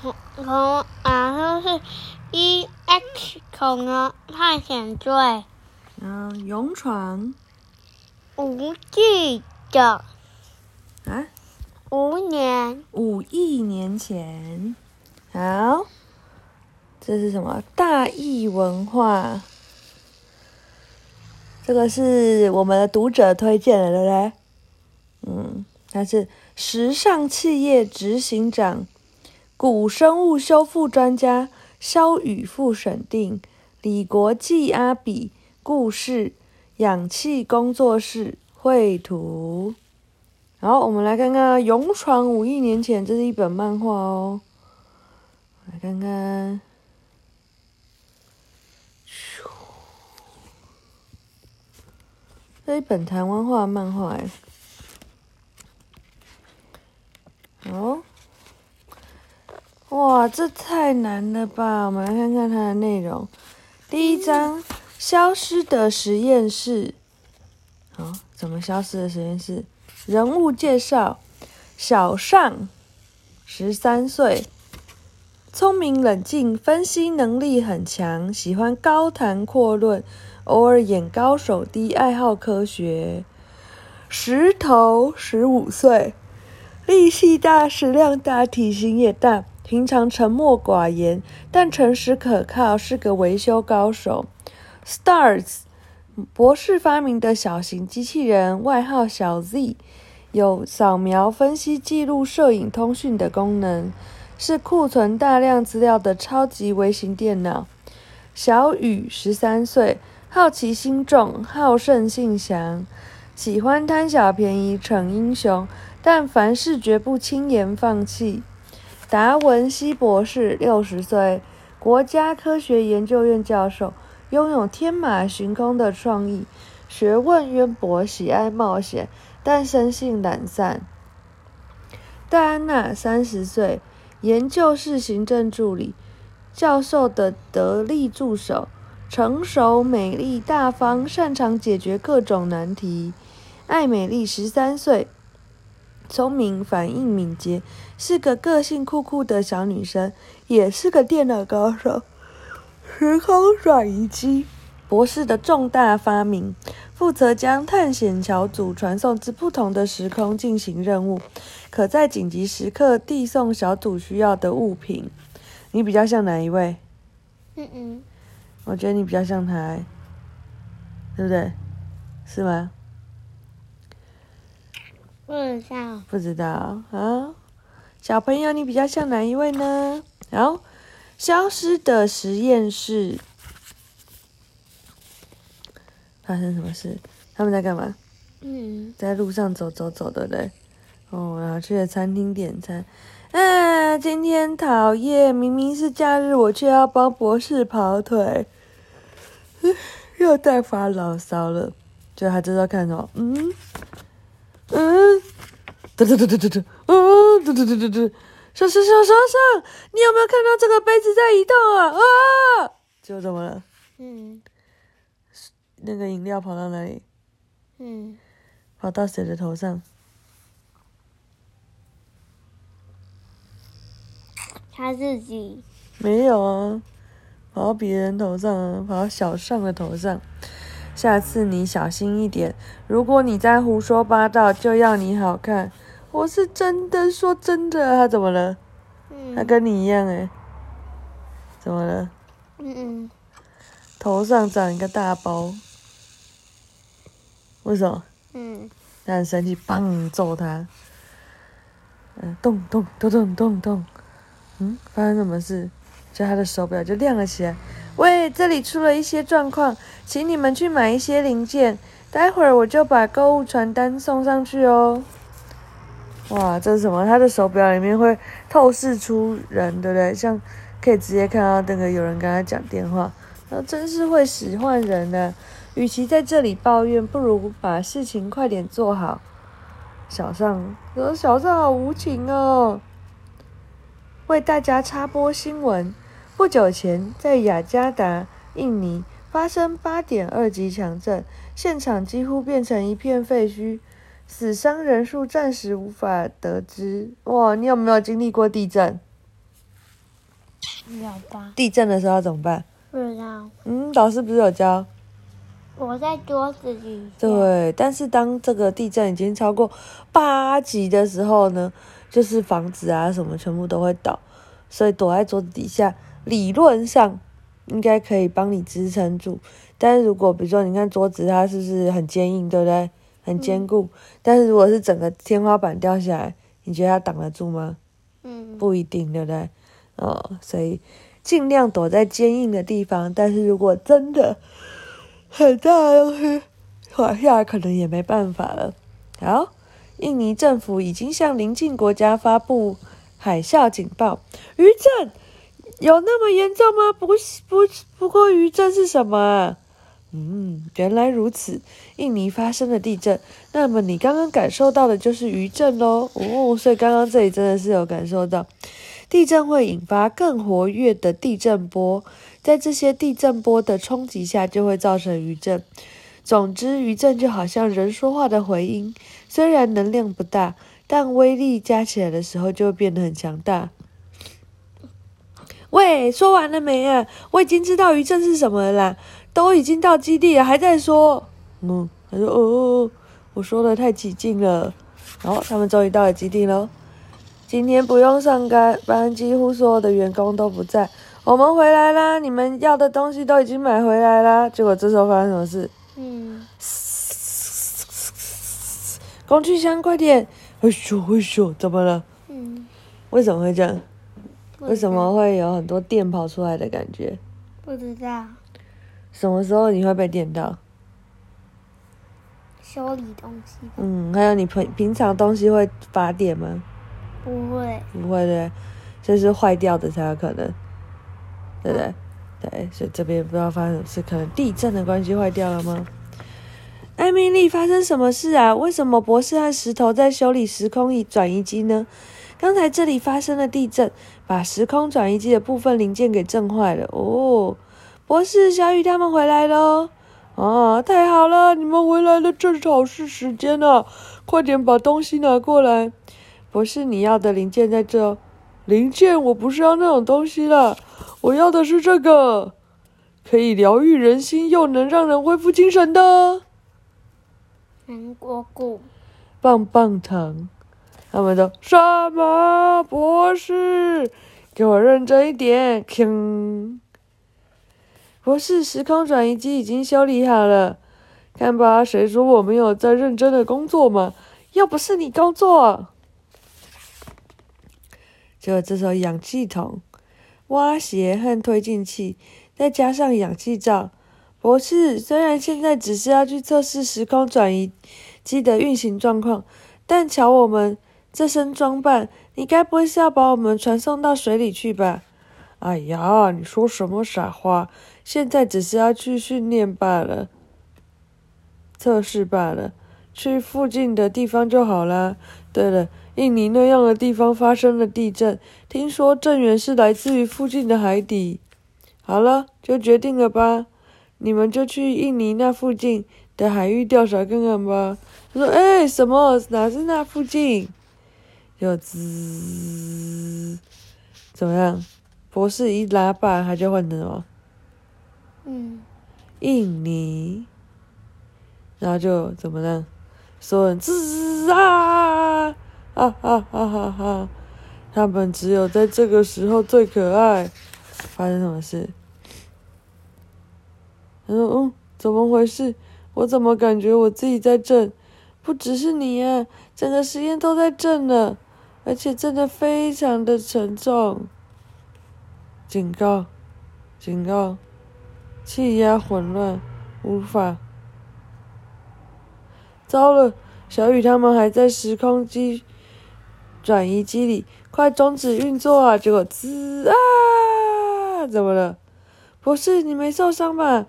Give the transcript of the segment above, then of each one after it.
恐龙啊，就是 E X 恐龙探险队，嗯，勇闯无忌的啊，五年，五亿年前。好，这是什么？大义文化。这个是我们的读者推荐的，对不对？嗯，他是时尚企业执行长、古生物修复专家肖宇富审定，李国际阿比故事，氧气工作室绘图。好，我们来看看《勇闯五亿年前》，这是一本漫画哦。来看看。这一本台湾画漫画哎，这太难了吧！我们来看看它的内容。第一章：消失的实验室。好，怎么消失的实验室？人物介绍：小尚，十三岁，聪明冷静，分析能力很强，喜欢高谈阔论。偶尔演高手低，爱好科学。石头十五岁，力气大，食量大，体型也大。平常沉默寡言，但诚实可靠，是个维修高手。Stars 博士发明的小型机器人，外号小 Z，有扫描、分析、记录、摄影、通讯的功能，是库存大量资料的超级微型电脑。小雨十三岁。好奇心重，好胜心强，喜欢贪小便宜逞英雄，但凡事绝不轻言放弃。达文西博士六十岁，国家科学研究院教授，拥有天马行空的创意，学问渊博，喜爱冒险，但生性懒散。戴安娜三十岁，研究室行政助理，教授的得力助手。成熟、美丽、大方，擅长解决各种难题。艾美丽十三岁，聪明、反应敏捷，是个个性酷酷的小女生，也是个电脑高手。时空转移机，博士的重大发明，负责将探险小组传送至不同的时空进行任务，可在紧急时刻递送小组需要的物品。你比较像哪一位？嗯嗯。我觉得你比较像他，对不对？是吗？不知道。不知道啊，小朋友，你比较像哪一位呢？好，消失的实验室发生什么事？他们在干嘛？嗯，在路上走走走，对不对？哦，然后去了餐厅点餐。啊，今天讨厌，明明是假日，我却要帮博士跑腿。又在发牢骚了，就他知道看什么？嗯嗯，嘟嘟嘟嘟嘟嘟，嗯，嘟嘟嘟嘟嘟，上上上上上，你有没有看到这个杯子在移动啊？啊！就怎么了？嗯，那个饮料跑到哪里？嗯，跑到谁的头上？他自己没有啊。跑到别人头上，跑到小尚的头上。下次你小心一点。如果你再胡说八道，就要你好看。我是真的说真的。他怎么了？他跟你一样哎。怎么了？嗯嗯。头上长一个大包。为什么？嗯。他很生气，砰揍他。嗯，咚咚咚咚咚咚。嗯，发生什么事？就他的手表就亮了起来。喂，这里出了一些状况，请你们去买一些零件，待会儿我就把购物传单送上去哦。哇，这是什么？他的手表里面会透视出人，对不对？像可以直接看到那个有人跟他讲电话，那真是会使唤人呢。与其在这里抱怨，不如把事情快点做好。小尚，小尚好无情哦。为大家插播新闻。不久前，在雅加达，印尼发生八点二级强震，现场几乎变成一片废墟，死伤人数暂时无法得知。哇，你有没有经历过地震？有吧？地震的时候要怎么办？不知道。嗯，老师不是有教？我在桌子里。对，但是当这个地震已经超过八级的时候呢，就是房子啊什么全部都会倒，所以躲在桌子底下，理论上应该可以帮你支撑住。但是如果比如说你看桌子它是不是很坚硬，对不对？很坚固。但是如果是整个天花板掉下来，你觉得它挡得住吗？嗯。不一定，对不对？哦，所以尽量躲在坚硬的地方。但是如果真的，很大的东西滑下来，可能也没办法了。好，印尼政府已经向邻近国家发布海啸警报。余震有那么严重吗？不不，不过余震是什么啊？嗯，原来如此，印尼发生了地震，那么你刚刚感受到的就是余震喽。哦，所以刚刚这里真的是有感受到，地震会引发更活跃的地震波。在这些地震波的冲击下，就会造成余震。总之，余震就好像人说话的回音，虽然能量不大，但威力加起来的时候就会变得很强大。喂，说完了没啊？我已经知道余震是什么了，都已经到基地了，还在说。嗯，他说哦，我说的太起劲了。然后，他们终于到了基地了。今天不用上班，几乎所有的员工都不在。我们回来啦！你们要的东西都已经买回来啦。结果这时候发生什么事？嗯，工具箱，快点！哎咻哎咻，怎么了？嗯，为什么会这样？为什么会有很多电跑出来的感觉？不知道。什么时候你会被电到？修理东西。嗯，还有你平平常东西会发电吗？不会。不会的，这是坏掉的才有可能。对不对？对，所以这边不知道发生什么事，可能地震的关系坏掉了吗？艾米丽，发生什么事啊？为什么博士和石头在修理时空移转移机呢？刚才这里发生了地震，把时空转移机的部分零件给震坏了。哦，博士、小雨他们回来了。啊，太好了，你们回来了，正好是时间啊！快点把东西拿过来。博士，你要的零件在这。零件，我不是要那种东西了。我要的是这个，可以疗愈人心又能让人恢复精神的苹果果棒棒糖。他们都什么博士？给我认真一点！听，博士，时空转移机已经修理好了。看吧，谁说我没有在认真的工作嘛？要不是你工作，结果这时候氧气筒。挖鞋和推进器，再加上氧气罩。博士，虽然现在只是要去测试时空转移机的运行状况，但瞧我们这身装扮，你该不会是要把我们传送到水里去吧？哎呀，你说什么傻话？现在只是要去训练罢了，测试罢了，去附近的地方就好了。对了。印尼那样的地方发生了地震，听说震源是来自于附近的海底。好了，就决定了吧，你们就去印尼那附近的海域调查看看吧。他说：“哎，什么？哪是那附近？”有滋，怎么样？博士一拉把，他就换成什么？嗯，印尼。然后就怎么呢？所有人吱啊！啊啊啊啊啊！他们只有在这个时候最可爱。发生什么事？他说：“嗯，怎么回事？我怎么感觉我自己在震？不只是你啊，整个实验都在震了，而且震的非常的沉重。警告！警告！气压混乱，无法。糟了，小雨他们还在时空机。”转移机里，快终止运作啊！结果滋啊，怎么了？不是你没受伤吧？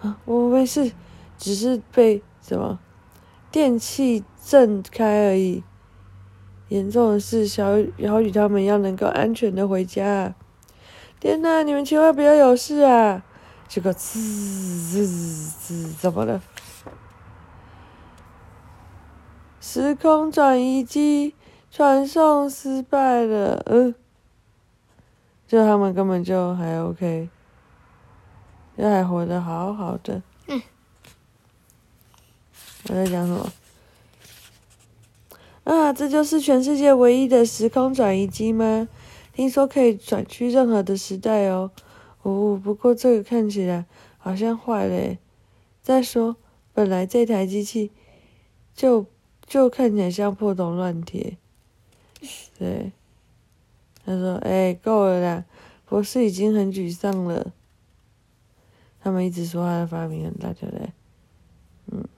啊，我没事，只是被什么电器震开而已。严重的是，小雨小雨他们要能够安全的回家。天哪，你们千万不要有事啊！这个滋滋滋，怎么了？时空转移机。传送失败了，嗯，就他们根本就还 OK，就还活得好好的。嗯。我在讲什么？啊，这就是全世界唯一的时空转移机吗？听说可以转去任何的时代哦。哦，不过这个看起来好像坏了。再说，本来这台机器就就看起来像破铜烂铁。对。他说：“哎，够了啦，博士已经很沮丧了。他们一直说他的发明很大，对不对？嗯。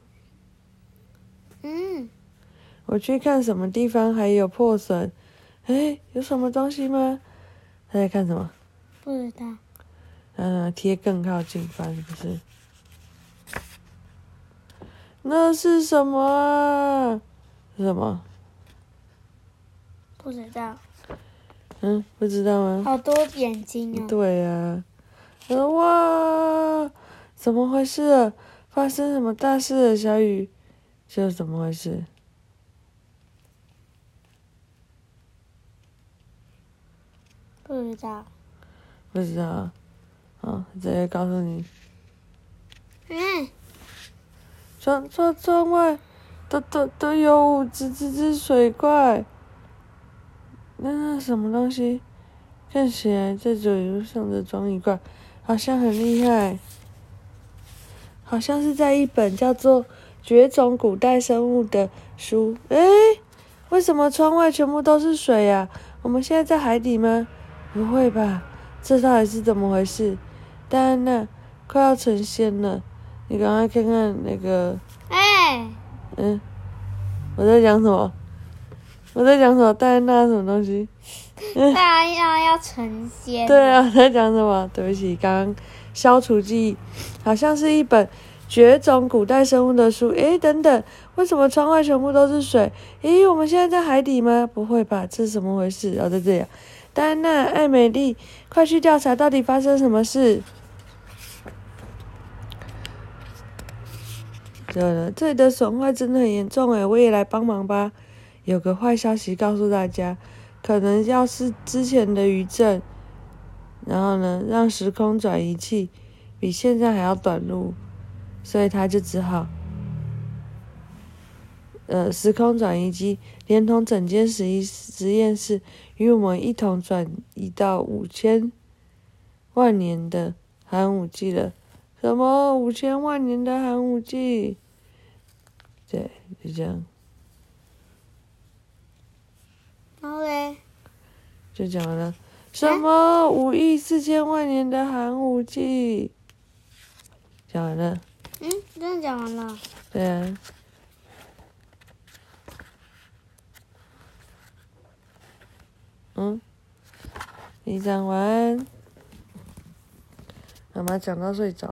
嗯。我去看什么地方还有破损？哎，有什么东西吗？他在看什么？不知道。嗯，贴更靠近，反正不是。那是什么？是什么？不知道。嗯，不知道吗？好多眼睛啊！对呀。哇，怎么回事？发生什么大事了？小雨，这是怎么回事？不知道。不知道。好，直接告诉你。嗯。窗窗窗外，都都都有五只只只水怪。那那什么东西？看起来在嘴路上的装一罐，好像很厉害。好像是在一本叫做《绝种古代生物》的书。哎，为什么窗外全部都是水呀？我们现在在海底吗？不会吧？这到底是怎么回事？戴安娜，快要成仙了。你赶快看看那个，哎，嗯，我在讲什么？我在讲什么？戴安娜什么东西？戴安娜要成仙。对啊，在讲什么？对不起，刚刚消除记忆，好像是一本绝种古代生物的书。诶，等等，为什么窗外全部都是水？诶，我们现在在海底吗？不会吧？这是怎么回事？哦，在这里，戴丹娜、艾美丽，快去调查到底发生什么事。对了，这里的损坏真的很严重诶，我也来帮忙吧。有个坏消息告诉大家，可能要是之前的余震，然后呢，让时空转移器比现在还要短路，所以他就只好，呃，时空转移机连同整间实验实验室与我们一同转移到五千万年的寒武纪了。什么五千万年的寒武纪？对，就这样。然后嘞？就讲完了。什么五亿四千万年的寒武纪？讲完了。嗯，真的讲完了。对啊。嗯。你讲完。妈妈讲到睡着。